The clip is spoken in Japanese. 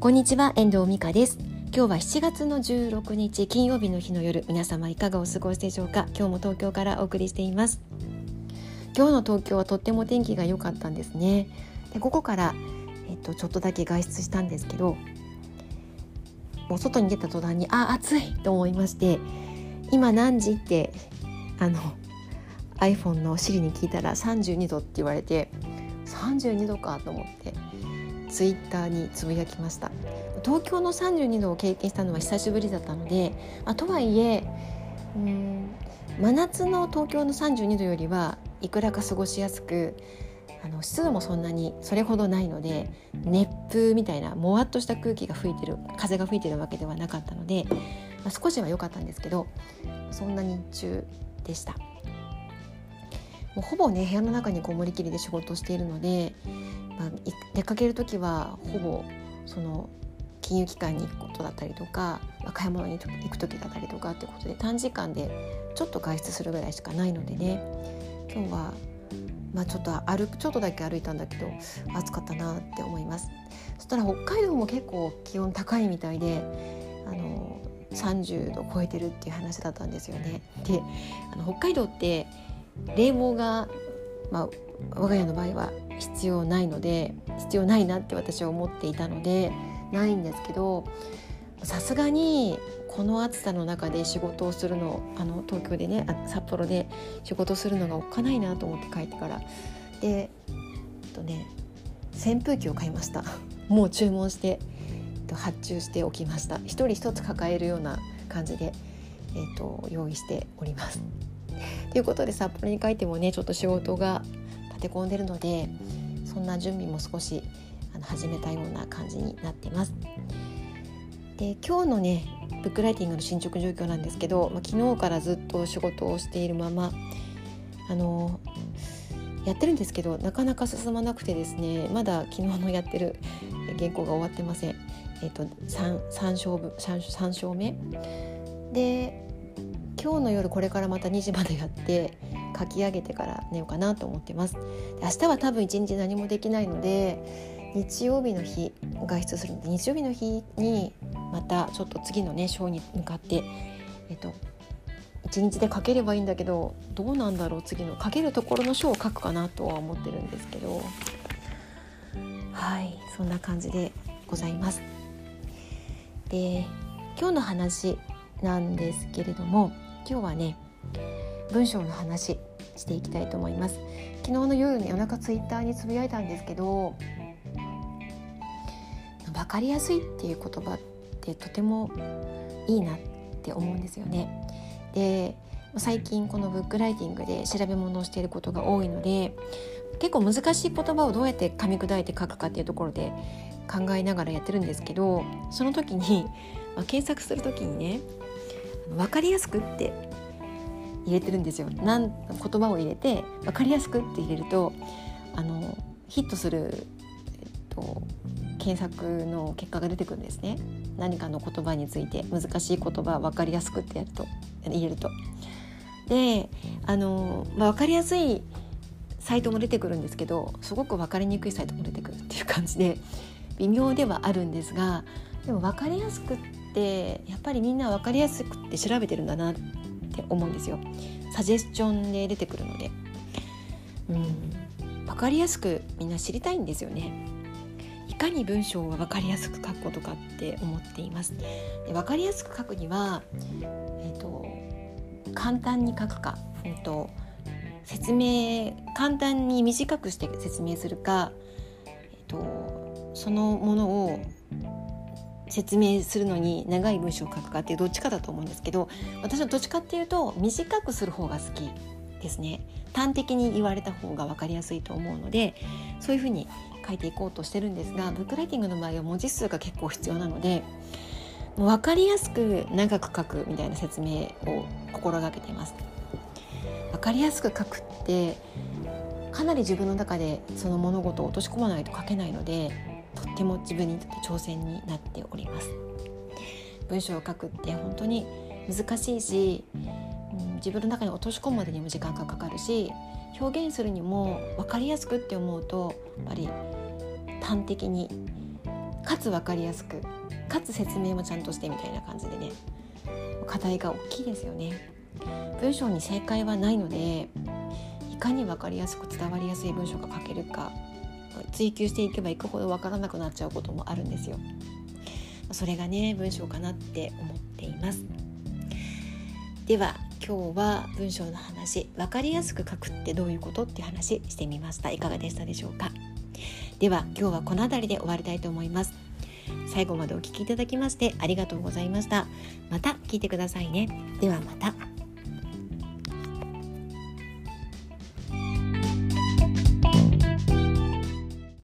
こんにちは遠藤美香です。今日は7月の16日金曜日の日の夜皆様いかがお過ごしでしょうか？今日も東京からお送りしています。今日の東京はとっても天気が良かったんですね。でここからえっとちょっとだけ外出したんですけどもう外に出た途端にあ暑い！と思いまして今何時ってあの iPhone の Siri に聞いたら32度って言われて32度かと思ってツイッターにつぶやきました東京の32度を経験したのは久しぶりだったので、あ、とはいえうん真夏の東京の32度よりはいくらか過ごしやすくあの湿度もそんなにそれほどないので熱風みたいなもわっとした空気が吹いてる風が吹いてるわけではなかったので、まあ、少しは良かったんですけどそんな日中でした。もうほぼね部屋の中にこもりきりで仕事をしているので、まあ、出かける時はほぼその金融機関に行くことだったりとか、まあ、買い物に行く時だったりとかってことで短時間でちょっと外出するぐらいしかないのでね。今日はまあちょっと歩くちょっとだけ歩いたんだけど暑かったなって思います。そしたら北海道も結構気温高いみたいであの30度超えてるっていう話だったんですよね。であの北海道って冷房が、まあ、我が家の場合は必要ないので必要ないなって私は思っていたのでないんですけどさすがにこの暑さの中で仕事をするのあの東京でね札幌で仕事するのがおっかないなと思って帰ってから。で、えっとね、扇風機を買いました。もう注文して、えっと、発注しておきました。一人一つ抱えるような感じで、えっと、用意しております。ということで札幌に帰ってもねちょっと仕事が立て込んでるのでそんな準備も少しあの始めたような感じになってます。で今日のねブックライティングの進捗状況なんですけど、まあ、昨日からずっと仕事をしているままあのやってるんですけどなかなか進まなくてですねまだ昨日のやってる原稿が終わってません。えっと、3, 3, 章 3, 3章目で今日の夜これからまた2時までやって書き上げてから寝ようかなと思ってます明日は多分一日何もできないので日曜日の日外出するので日曜日の日にまたちょっと次のねショーに向かってえっと一日で書ければいいんだけどどうなんだろう次の書けるところの書を書くかなとは思ってるんですけどはいそんな感じでございます。で今日の話なんですけれども今日はね文章の話していきたいと思います。昨日の夜ね夜中ツイッターにつぶやいたんですけど分かりやすいっていう言葉ってとてもいいなって思うんですよね。で最近このブックライティングで調べ物をしていることが多いので結構難しい言葉をどうやって噛み砕いて書くかっていうところで考えながらやってるんですけどその時に、まあ、検索する時にね分かりやすくって入れてるんですよなん言葉を入れて分かりやすくって入れるとあのヒットする、えっと、検索の結果が出てくるんですね何かの言葉について難しい言葉分かりやすくってやると入れると。であの、まあ、分かりやすいサイトも出てくるんですけどすごく分かりにくいサイトも出てくるっていう感じで微妙ではあるんですがでも分かりやすくってやっぱりみんな分かりやすくって調べてるんだなって思うんですよ。サジェスチョンで出てくるので、うん、分かりやすくみんな知りたいんですよね。いかに文章を分かりやすく書くことかって思っています。で分かりやすく書くには、えーと、簡単に書くか、えーと説明簡単に短くして説明するか、えーとそのものを説明するのに長い文章を書くかっていうどっちかだと思うんですけど私はどっちかっていうと短くする方が好きですね端的に言われた方が分かりやすいと思うのでそういうふうに書いていこうとしてるんですがブックライティングの場合は文字数が結構必要なのでもう分かりやすく長く書くみたいな説明を心がけています。分かりやすく書くってかなり自分の中でその物事を落とし込まないと書けないのでても自分にとって挑戦になっております。文章を書くって本当に難しいし、うん、自分の中に落とし込むまでにも時間がかかるし表現するにも分かりやすくって思うとやっぱり端的にかつ分かりやすくかつ説明もちゃんとしてみたいな感じでね課題が大きいですよね。文章に正解はないのでいかに分かりやすく伝わりやすい文章が書けるか。追求していけばいくほど分からなくなっちゃうこともあるんですよ。それがね文章かなって思っています。では今日は文章の話分かりやすく書くってどういうことって話してみました。いかがでしたでしょうか？では今日はこの辺りで終わりたいと思います。最後までお聴きいただきましてありがとうございました。また聞いてくださいね。ではまた。